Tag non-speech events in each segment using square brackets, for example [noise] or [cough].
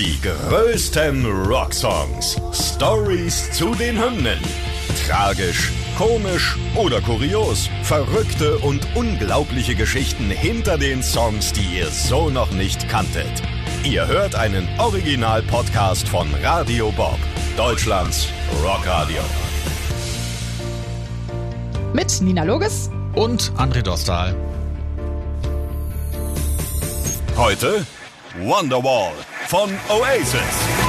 Die größten Rocksongs. Stories zu den Hymnen. Tragisch, komisch oder kurios. Verrückte und unglaubliche Geschichten hinter den Songs, die ihr so noch nicht kanntet. Ihr hört einen Original-Podcast von Radio Bob, Deutschlands Rockradio. Mit Nina Loges und André Dostal. Heute Wonderwall von Oasis.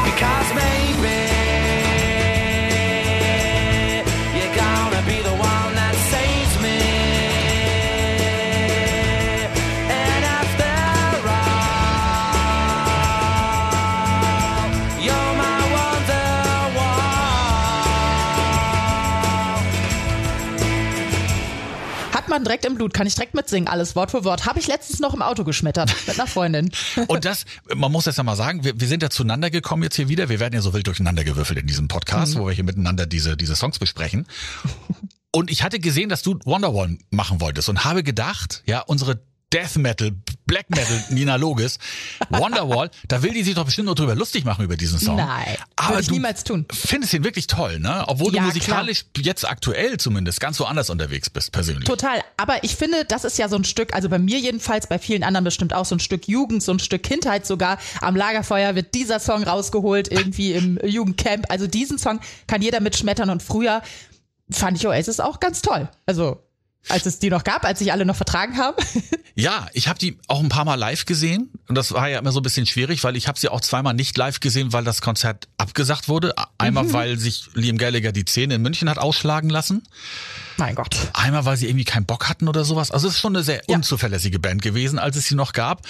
Man direkt im Blut, kann ich direkt mitsingen, alles Wort für Wort. Habe ich letztens noch im Auto geschmettert mit einer Freundin. [laughs] Und das, man muss das ja mal sagen, wir, wir sind ja zueinander gekommen jetzt hier wieder. Wir werden ja so wild durcheinander gewürfelt in diesem Podcast, wo wir hier miteinander diese, diese Songs besprechen. Und ich hatte gesehen, dass du Wonderwall machen wolltest und habe gedacht, ja, unsere Death Metal, Black Metal Nina Loges, Wonderwall, da will die sich doch bestimmt nur drüber lustig machen über diesen Song. Nein, aber du niemals tun. findest ihn wirklich toll, ne? Obwohl Ja, du musikalisch jetzt aktuell zumindest ganz woanders unterwegs bist, persönlich. Total. Aber ich finde, das ist ja so ein Stück, also bei mir jedenfalls, bei vielen anderen bestimmt auch so ein Stück Jugend, so ein Stück Kindheit sogar. Am Lagerfeuer wird dieser Song rausgeholt, irgendwie im Jugendcamp. Also diesen Song kann jeder mitschmettern und früher fand ich Oasis auch ganz toll. Also als es die noch gab, als sich alle noch vertragen haben. [laughs] Ja, ich habe die auch ein paar Mal live gesehen und das war ja immer so ein bisschen schwierig, weil ich habe sie auch zweimal nicht live gesehen, weil das Konzert abgesagt wurde. Einmal, weil sich Liam Gallagher die Zähne in München hat ausschlagen lassen. mein Gott. Einmal, weil sie irgendwie keinen Bock hatten oder sowas. Also es ist schon eine sehr Ja. unzuverlässige Band gewesen, als es sie noch gab.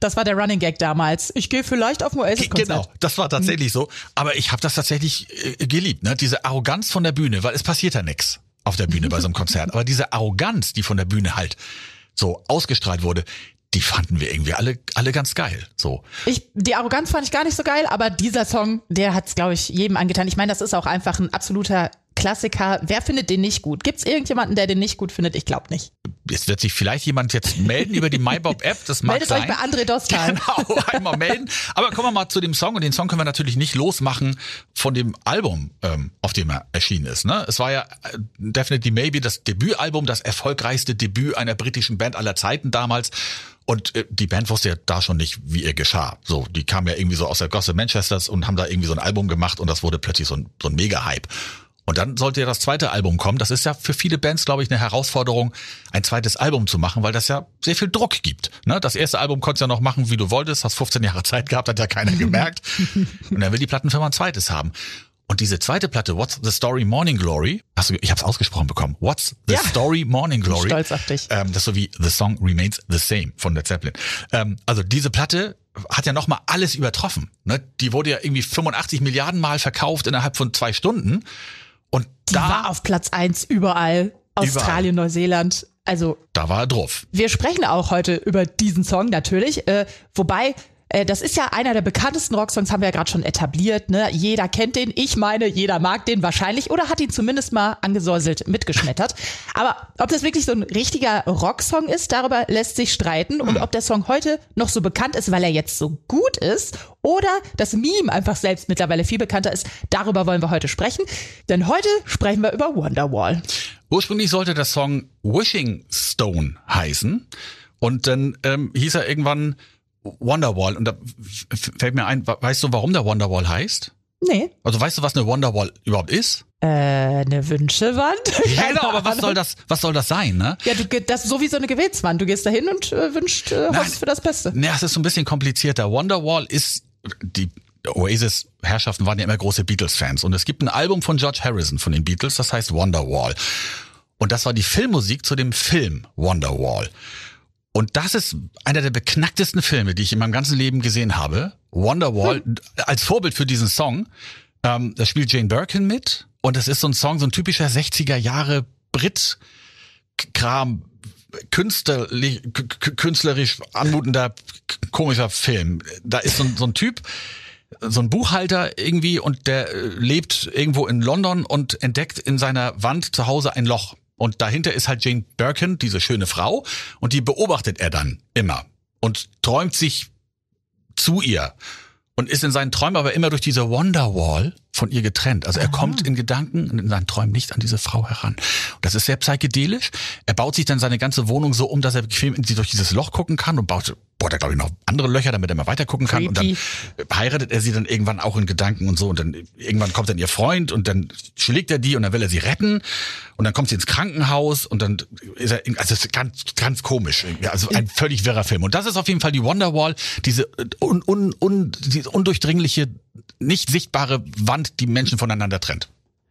Das war der Running Gag damals. Ich gehe vielleicht auf ein Oasis-Konzert. Genau, das war tatsächlich so. Aber ich habe das tatsächlich äh, geliebt, ne? Diese Arroganz von der Bühne, weil es passiert ja nix auf der Bühne bei so einem Konzert. Aber diese Arroganz, die von der Bühne halt so ausgestrahlt wurde, die fanden wir irgendwie alle, alle ganz geil. So. Ich, die Arroganz fand ich gar nicht so geil, aber dieser Song, der hat's, glaube ich, jedem angetan. Ich meine, das ist auch einfach ein absoluter Klassiker. Wer findet den nicht gut? Gibt's irgendjemanden, der den nicht gut findet? Ich glaube nicht. Jetzt wird sich vielleicht jemand jetzt melden über die MyBob-App. Das mag Meldet sein. euch bei André Dostal. [laughs] Genau, einmal melden. Aber kommen wir mal zu dem Song. Und den Song können wir natürlich nicht losmachen von dem Album, ähm, auf dem er erschienen ist. Ne? Es war ja äh, Definitely Maybe das Debütalbum, das erfolgreichste Debüt einer britischen Band aller Zeiten damals. Und äh, die Band wusste ja da schon nicht, wie ihr geschah. So, die kamen ja irgendwie so aus der Gosse Manchesters und haben da irgendwie so ein Album gemacht und das wurde plötzlich so ein, so ein Mega-Hype. Und dann sollte ja das zweite Album kommen. Das ist ja für viele Bands, glaube ich, eine Herausforderung, ein zweites Album zu machen, weil das ja sehr viel Druck gibt. Ne? Das erste Album konntest du ja noch machen, wie du wolltest, hast 15 Jahre Zeit gehabt, hat ja keiner [laughs] gemerkt. Und dann will die Plattenfirma ein zweites haben. Und diese zweite Platte, What's the Story Morning Glory, hast du, ich habe es ausgesprochen bekommen. What's the Ja. Story Morning Glory? Stolz auf dich. Ähm, das ist so wie The Song Remains the Same von Led Zeppelin. Ähm, also diese Platte hat ja nochmal alles übertroffen. Ne? Die wurde ja irgendwie 85 Milliarden Mal verkauft innerhalb von zwei Stunden. Und Die da, war auf Platz eins überall. Australien, Neuseeland. Also da war er drauf. wir sprechen auch heute über diesen Song natürlich. Äh, wobei, das ist ja einer der bekanntesten Rocksongs, haben wir ja gerade schon etabliert. Ne? Jeder kennt den. Ich meine, jeder mag den wahrscheinlich oder hat ihn zumindest mal angesäuselt, mitgeschmettert. Aber ob das wirklich so ein richtiger Rocksong ist, darüber lässt sich streiten. Und ob der Song heute noch so bekannt ist, weil er jetzt so gut ist oder das Meme einfach selbst mittlerweile viel bekannter ist, darüber wollen wir heute sprechen. Denn heute sprechen wir über Wonderwall. Ursprünglich sollte der Song Wishing Stone heißen. Und dann ähm, hieß er irgendwann Wonderwall. Und da fällt mir ein, we- weißt du, warum der Wonderwall heißt? Nee. Also weißt du, was eine Wonderwall überhaupt ist? Äh, eine Wünschewand? [laughs] Ja, genau, aber was soll das, was soll das sein, ne? Ja, du, das ist so wie so eine Gebetswand. Du gehst da hin und äh, wünschst, äh, Nein. hoffst für das Beste. Ja, es ist so ein bisschen komplizierter. Wonderwall ist, die Oasis-Herrschaften waren ja immer große Beatles-Fans. Und es gibt ein Album von George Harrison von den Beatles, das heißt Wonderwall. Und das war die Filmmusik zu dem Film Wonderwall. Und das ist einer der beknacktesten Filme, die ich in meinem ganzen Leben gesehen habe. Wonderwall, als Vorbild für diesen Song. Ähm, da spielt Jane Birkin mit. Und es ist so ein Song, so ein typischer 60er Jahre Brit-Kram, künstlerlich, künstlerisch anmutender, komischer Film. Da ist so ein, so ein Typ, so ein Buchhalter irgendwie und der äh, lebt irgendwo in London und entdeckt in seiner Wand zu Hause ein Loch. Und dahinter ist halt Jane Birkin, diese schöne Frau, und die beobachtet er dann immer und träumt sich zu ihr. und ist in seinen Träumen aber immer durch diese Wonderwall von ihr getrennt. Also er kommt in Gedanken und in seinen Träumen nicht an diese Frau heran. Und das ist sehr psychedelisch. Er baut sich dann seine ganze Wohnung so um, dass er bequem durch dieses Loch gucken kann und baut, bohrt er glaube ich noch andere Löcher, damit er mal weiter gucken kann. Und dann Creepy. heiratet er sie dann irgendwann auch in Gedanken und so. Und dann irgendwann kommt dann ihr Freund und dann schlägt er die und dann will er sie retten. Und dann kommt sie ins Krankenhaus und dann ist er, also es ist ganz, ganz komisch. Also ein völlig wirrer Film. Und das ist auf jeden Fall die Wonderwall, diese un, un, un, diese undurchdringliche, nicht sichtbare Wand, die Menschen voneinander trennt.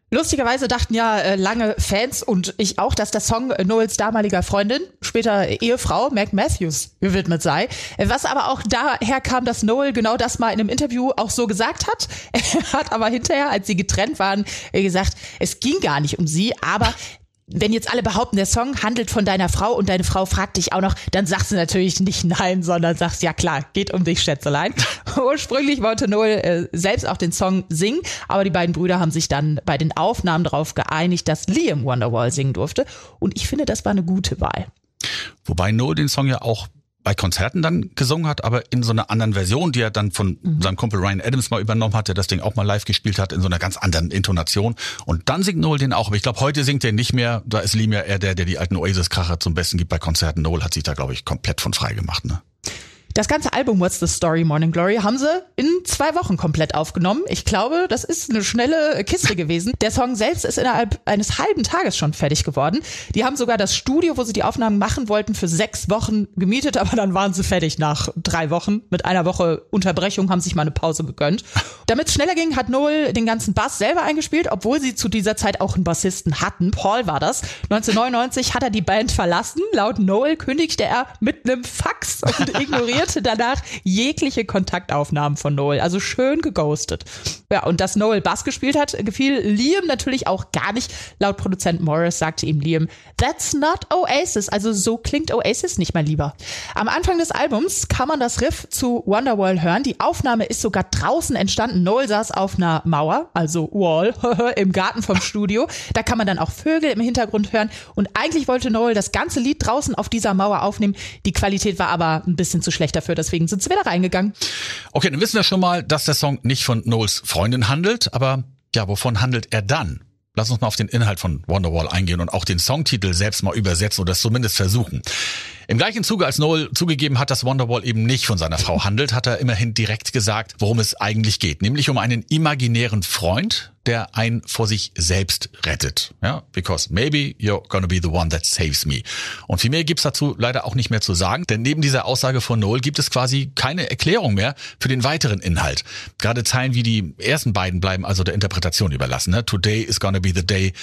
Lustigerweise dachten ja äh, lange Fans und ich auch, dass der Song Noels damaliger Freundin, später Ehefrau Mac Matthews gewidmet sei. Was aber auch daher kam, dass Noel genau das mal in einem Interview auch so gesagt hat. [laughs] Er hat aber hinterher, als sie getrennt waren, gesagt, es ging gar nicht um sie, aber wenn jetzt alle behaupten, der Song handelt von deiner Frau und deine Frau fragt dich auch noch, dann sagst du natürlich nicht nein, sondern sagst, ja klar, geht um dich, Schätzelein. [laughs] Ursprünglich wollte Noel äh, selbst auch den Song singen, aber die beiden Brüder haben sich dann bei den Aufnahmen darauf geeinigt, dass Liam Wonderwall singen durfte. Und ich finde, das war eine gute Wahl. Wobei Noel den Song ja auch bei Konzerten dann gesungen hat, aber in so einer anderen Version, die er dann von seinem Kumpel Ryan Adams mal übernommen hat, der das Ding auch mal live gespielt hat, in so einer ganz anderen Intonation. Und dann singt Noel den auch. Aber ich glaube, heute singt er nicht mehr. Da ist Liam ja eher der, der die alten Oasis-Kracher zum Besten gibt bei Konzerten. Noel hat sich da, glaube ich, komplett von frei gemacht. Ne? Das ganze Album What's the Story Morning Glory haben sie in zwei Wochen komplett aufgenommen. Ich glaube, das ist eine schnelle Kiste gewesen. Der Song selbst ist innerhalb eines halben Tages schon fertig geworden. Die haben sogar das Studio, wo sie die Aufnahmen machen wollten, für sechs Wochen gemietet, aber dann waren sie fertig nach drei Wochen. Mit einer Woche Unterbrechung haben sich mal eine Pause gegönnt. Damit es schneller ging, hat Noel den ganzen Bass selber eingespielt, obwohl sie zu dieser Zeit auch einen Bassisten hatten. Paul war das. 1999 hat er die Band verlassen. Laut Noel kündigte er mit einem Fax und ignorierte danach jegliche Kontaktaufnahmen von Noel. Also schön geghostet. Ja, und dass Noel Bass gespielt hat, gefiel Liam natürlich auch gar nicht. Laut Produzent Morris sagte ihm Liam, That's not Oasis. Also so klingt Oasis nicht, mein Lieber. Am Anfang des Albums kann man das Riff zu Wonderwall hören. Die Aufnahme ist sogar draußen entstanden. Noel saß auf einer Mauer, also Wall, [laughs] im Garten vom Studio. Da kann man dann auch Vögel im Hintergrund hören. Und eigentlich wollte Noel das ganze Lied draußen auf dieser Mauer aufnehmen. Die Qualität war aber ein bisschen zu schlecht dafür. Deswegen sind sie wieder reingegangen. Okay, dann wissen wir schon mal, dass der Song nicht von Noels Freundin handelt, aber ja, wovon handelt er dann? Lass uns mal auf den Inhalt von Wonderwall eingehen und auch den Songtitel selbst mal übersetzen oder es zumindest versuchen. Im gleichen Zuge, als Noel zugegeben hat, dass Wonderwall eben nicht von seiner Frau handelt, hat er immerhin direkt gesagt, worum es eigentlich geht. Nämlich um einen imaginären Freund, der einen vor sich selbst rettet. Ja, because maybe you're gonna be the one that saves me. Und viel mehr gibt's dazu leider auch nicht mehr zu sagen, denn neben dieser Aussage von Noel gibt es quasi keine Erklärung mehr für den weiteren Inhalt. Gerade Zeilen wie die ersten beiden bleiben also der Interpretation überlassen. Ne? Today is gonna be the day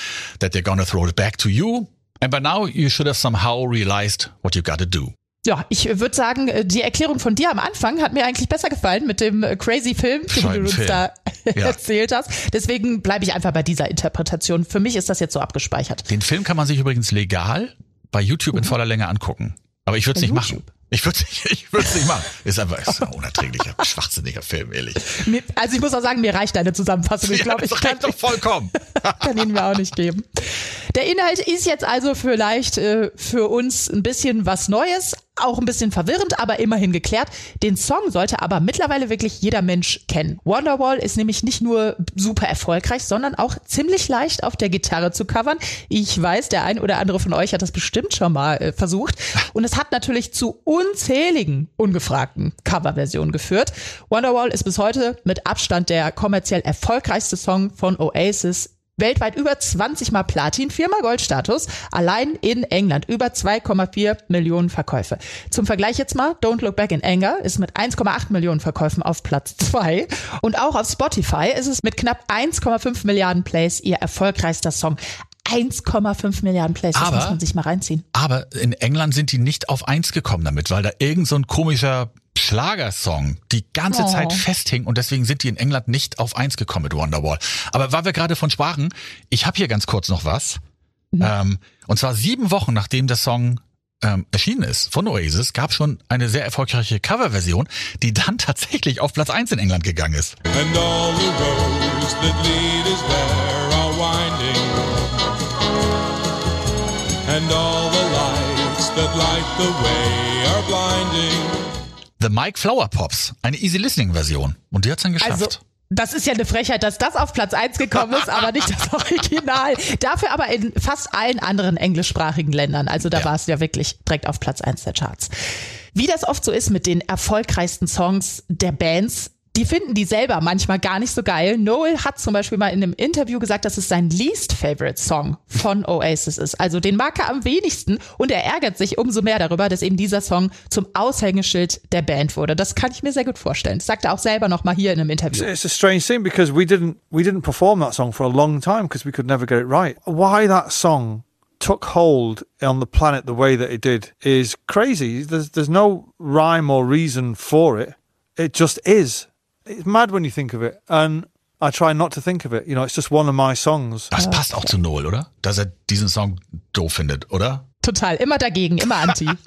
that they're gonna throw it back to you. And by now you should have somehow realized what you gotta do. Ja, ich würde sagen, äh, die Erklärung von dir am Anfang hat mir eigentlich besser gefallen mit dem äh, crazy Film, den du uns da Ja. [laughs] erzählt hast. Deswegen bleibe ich einfach bei dieser Interpretation. Für mich ist das jetzt so abgespeichert. Den Film kann man sich übrigens legal bei YouTube in voller Länge angucken. Aber ich würde es nicht machen. YouTube? Ich würde es [laughs] ich würd's nicht machen. Ist einfach ist ein [laughs] unerträglicher, schwachsinniger Film, ehrlich. Mir, also ich muss auch sagen, mir reicht deine Zusammenfassung. Ich Ja, glaube, das ich kann, reicht doch vollkommen. kann ihn mir auch nicht geben. Der Inhalt ist jetzt also vielleicht äh, für uns ein bisschen was Neues, auch ein bisschen verwirrend, aber immerhin geklärt. Den Song sollte aber mittlerweile wirklich jeder Mensch kennen. Wonderwall ist nämlich nicht nur super erfolgreich, sondern auch ziemlich leicht auf der Gitarre zu covern. Ich weiß, der ein oder andere von euch hat das bestimmt schon mal äh, versucht. Und es hat natürlich zu unzähligen ungefragten Coverversionen geführt. Wonderwall ist bis heute mit Abstand der kommerziell erfolgreichste Song von Oasis Weltweit über 20 mal Platin, viermal Goldstatus, allein in England über 2,4 Millionen Verkäufe. Zum Vergleich jetzt mal, Don't Look Back in Anger ist mit 1,8 Millionen Verkäufen auf Platz zwei und auch auf Spotify ist es mit knapp 1,5 Milliarden Plays ihr erfolgreichster Song. 1,5 Milliarden Plays, das Aber- muss man sich mal reinziehen. Aber in England sind die nicht auf eins gekommen damit, weil da irgend so ein komischer Schlagersong die ganze Oh. Zeit festhing und deswegen sind die in England nicht auf eins gekommen mit Wonderwall. Aber weil wir gerade von sprachen, ich habe hier ganz kurz noch was. Ähm, und zwar sieben Wochen nachdem der Song ähm, erschienen ist von Oasis, gab schon eine sehr erfolgreiche Coverversion, die dann [laughs] tatsächlich auf Platz eins in England gegangen ist. And all the roads that lead us there are winding. And all the lights that light the way are blinding. The Mike Flower Pops, eine Easy Listening Version. Und die hat's dann geschafft. Also, das ist ja eine Frechheit, dass das auf Platz 1 gekommen ist, aber nicht das [laughs] Original. Dafür aber in fast allen anderen englischsprachigen Ländern. Also da Ja. war es ja wirklich direkt auf Platz 1 der Charts. Wie das oft so ist mit den erfolgreichsten Songs der Bands, die finden die selber manchmal gar nicht so geil. Noel hat zum Beispiel mal in einem Interview gesagt, dass es sein least favorite Song von Oasis ist. Also den mag er am wenigsten und er ärgert sich umso mehr darüber, dass eben dieser Song zum Aushängeschild der Band wurde. Das kann ich mir sehr gut vorstellen. Das sagt er auch selber noch mal hier in einem Interview. It's a strange thing because we didn't we didn't perform that song for a long time because we could never get it right. Why that song took hold on the planet the way that it did is crazy. There's there's no rhyme or reason for it. It just is. It's mad when you think of it, and I try not to think of it. You know, it's just one of my songs. das passt auch zu Noel, oder? Dass er diesen Song doof findet, oder? Total, immer dagegen, immer anti. [laughs]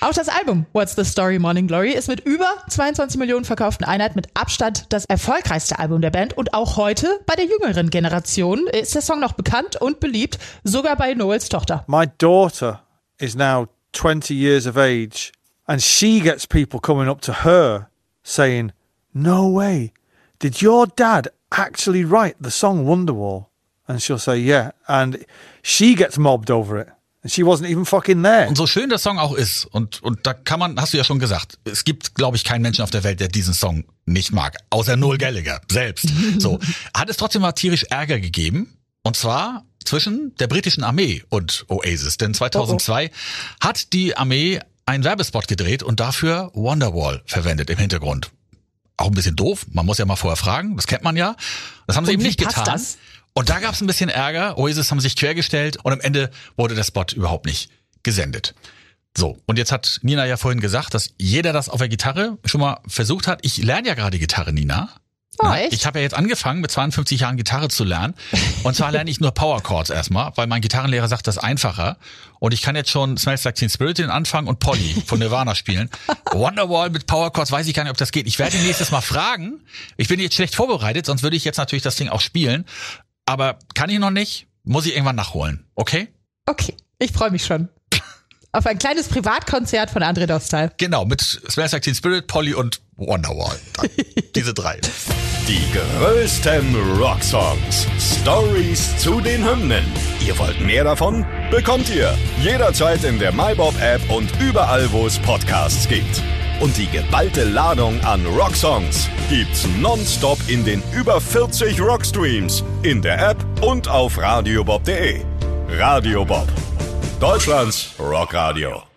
Auch das Album What's the Story Morning Glory ist mit über 22 Millionen verkauften Einheiten mit Abstand das erfolgreichste Album der Band und auch heute bei der jüngeren Generation ist der Song noch bekannt und beliebt, sogar bei Noels Tochter. My daughter is now 20 years of age, and she gets people coming up to her saying, No way. Did your dad actually write the song Wonderwall? And she'll say, Yeah. And she gets mobbed over it. And she wasn't even fucking there. Und so schön der Song auch ist, und, und da kann man, hast du ja schon gesagt, es gibt, glaube ich, keinen Menschen auf der Welt, der diesen Song nicht mag. Außer Noel Gallagher selbst. [laughs] So. Hat es trotzdem mal tierisch Ärger gegeben. Und zwar zwischen der britischen Armee und Oasis. Denn 2002 hat die Armee einen Werbespot gedreht und dafür Wonderwall verwendet im Hintergrund. Auch ein bisschen doof. Man muss ja mal vorher fragen. Das kennt man ja. Das haben sie Und eben nicht getan. das? Und da gab es ein bisschen Ärger. Oasis haben sich quergestellt und am Ende wurde der Spot überhaupt nicht gesendet. So, und jetzt hat Nina ja vorhin gesagt, dass jeder das auf der Gitarre schon mal versucht hat. Ich lerne ja gerade Gitarre, Nina. Oh, echt? Ich habe ja jetzt angefangen, mit 52 Jahren Gitarre zu lernen. Und zwar lerne ich nur Power Chords erstmal, weil mein Gitarrenlehrer sagt, das ist einfacher. Und ich kann jetzt schon Smells Like Teen Spirit den Anfang und Polly von Nirvana spielen. Wonderwall mit Power Chords weiß ich gar nicht, ob das geht. Ich werde ihn nächstes Mal fragen. Ich bin jetzt schlecht vorbereitet, sonst würde ich jetzt natürlich das Ding auch spielen. Aber kann ich noch nicht, muss ich irgendwann nachholen. Okay? Okay, ich freue mich schon. Auf ein kleines Privatkonzert von André Dostal. Genau, mit Smells Like Teen Spirit, Polly und Wonderwall. Dann [laughs] Diese drei. Die größten Rocksongs. Stories zu den Hymnen. Ihr wollt mehr davon? Bekommt ihr jederzeit in der MyBob-App und überall, wo es Podcasts gibt. Und die geballte Ladung an Rocksongs gibt's nonstop in den über 40 Rockstreams, in der App und auf radiobob.de. Radio Bob. Deutschlands Rockradio.